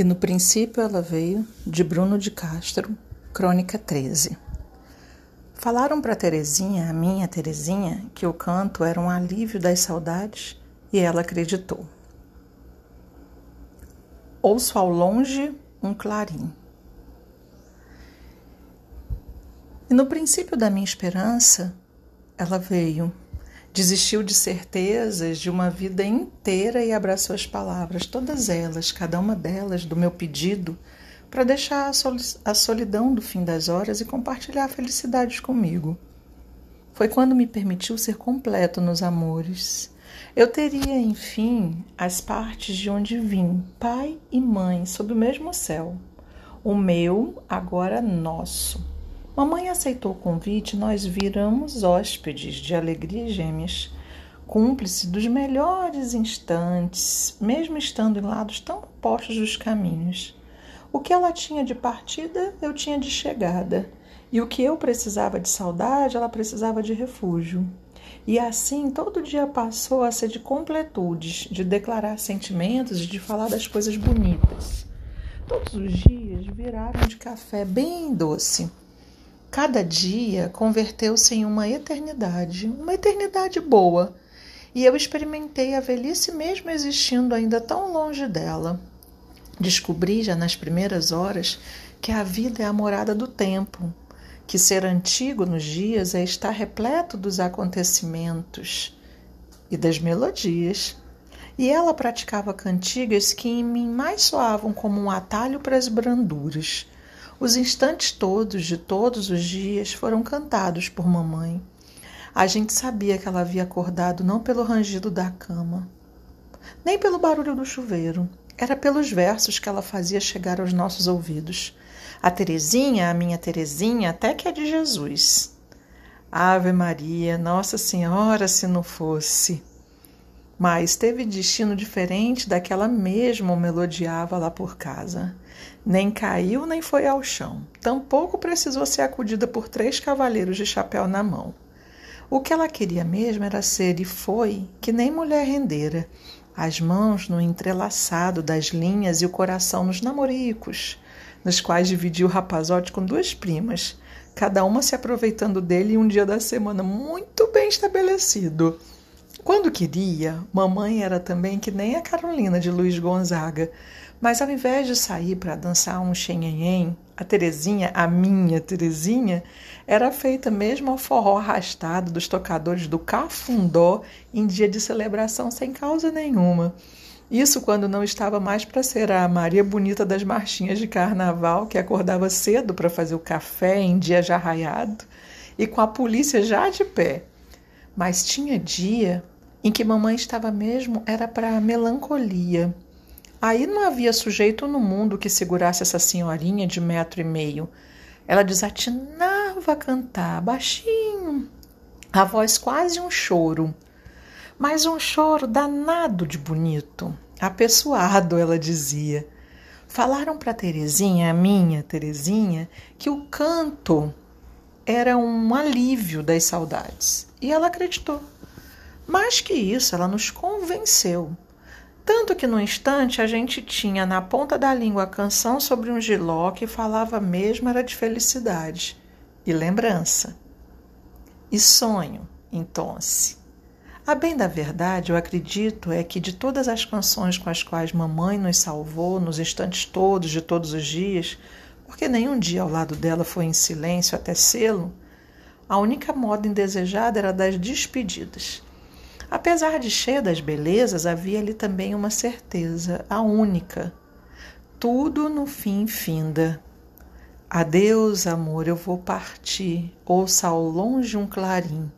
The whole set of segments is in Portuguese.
E no princípio ela veio, de Bruno de Castro, Crônica 13. Falaram para Terezinha, a minha Terezinha, que o canto era um alívio das saudades e ela acreditou. Ouço ao longe um clarim. E no princípio da minha esperança, ela veio Desistiu de certezas de uma vida inteira e abraçou as palavras, todas elas, cada uma delas, do meu pedido, para deixar a solidão do fim das horas e compartilhar felicidades comigo. Foi quando me permitiu ser completo nos amores. Eu teria, enfim, as partes de onde vim, pai e mãe, sob o mesmo céu. O meu, agora nosso Mamãe aceitou o convite e nós viramos hóspedes de alegria gêmeas, cúmplice dos melhores instantes, mesmo estando em lados tão opostos dos caminhos. O que ela tinha de partida, eu tinha de chegada, e o que eu precisava de saudade, ela precisava de refúgio. E assim todo dia passou a ser de completudes, de declarar sentimentos e de falar das coisas bonitas. Todos os dias viraram de café bem doce Cada dia converteu-se em uma eternidade, uma eternidade boa, e eu experimentei a velhice mesmo existindo ainda tão longe dela. Descobri já nas primeiras horas que a vida é a morada do tempo, que ser antigo nos dias é estar repleto dos acontecimentos e das melodias. E ela praticava cantigas que em mim mais soavam como um atalho para as branduras os instantes todos de todos os dias foram cantados por mamãe. A gente sabia que ela havia acordado não pelo rangido da cama, nem pelo barulho do chuveiro. Era pelos versos que ela fazia chegar aos nossos ouvidos. A Terezinha, a minha Terezinha, até que é de Jesus. Ave Maria, Nossa Senhora, se não fosse. Mas teve destino diferente daquela mesma melodiava lá por casa. Nem caiu, nem foi ao chão. Tampouco precisou ser acudida por três cavaleiros de chapéu na mão. O que ela queria mesmo era ser, e foi, que nem mulher rendera, as mãos no entrelaçado das linhas e o coração nos namoricos, nos quais dividia o rapazote com duas primas, cada uma se aproveitando dele em um dia da semana muito bem estabelecido. Quando queria, mamãe era também que nem a Carolina de Luiz Gonzaga, mas ao invés de sair para dançar um xenhenhen, a Terezinha, a minha Terezinha, era feita mesmo ao forró arrastado dos tocadores do cafundó em dia de celebração sem causa nenhuma. Isso quando não estava mais para ser a Maria Bonita das marchinhas de carnaval, que acordava cedo para fazer o café em dia já raiado e com a polícia já de pé. Mas tinha dia em que mamãe estava mesmo era para melancolia Aí não havia sujeito no mundo que segurasse essa senhorinha de metro e meio. Ela desatinava a cantar, baixinho, a voz quase um choro, mas um choro danado de bonito, apessoado, ela dizia. Falaram para Terezinha, a minha Terezinha, que o canto era um alívio das saudades. E ela acreditou. Mais que isso, ela nos convenceu. Tanto que no instante a gente tinha na ponta da língua a canção sobre um giló que falava mesmo era de felicidade e lembrança. E sonho, então. A bem da verdade, eu acredito é que de todas as canções com as quais mamãe nos salvou nos instantes todos de todos os dias, porque nenhum dia ao lado dela foi em silêncio até sê-lo, a única moda indesejada era das despedidas. Apesar de cheia das belezas, havia ali também uma certeza, a única. Tudo no fim finda. Adeus, amor, eu vou partir. Ouça ao longe um clarim.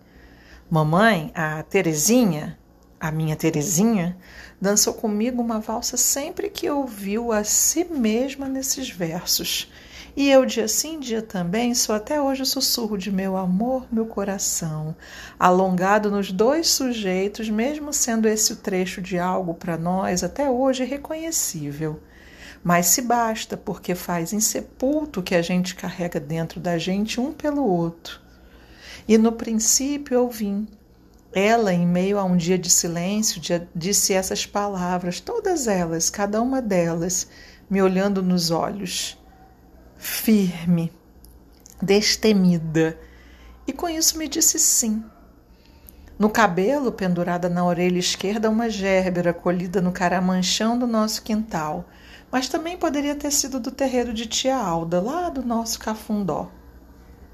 Mamãe, a Terezinha, a minha Terezinha, dançou comigo uma valsa sempre que ouviu a si mesma nesses versos e eu, dia sim, dia também, sou até hoje o sussurro de meu amor, meu coração, alongado nos dois sujeitos, mesmo sendo esse o trecho de algo para nós até hoje reconhecível. Mas se basta, porque faz insepulto o que a gente carrega dentro da gente um pelo outro. E no princípio eu vim. Ela, em meio a um dia de silêncio, disse essas palavras, todas elas, cada uma delas, me olhando nos olhos, firme, destemida, e com isso me disse sim. No cabelo, pendurada na orelha esquerda, uma gérbera colhida no caramanchão do nosso quintal, mas também poderia ter sido do terreiro de tia Alda, lá do nosso cafundó.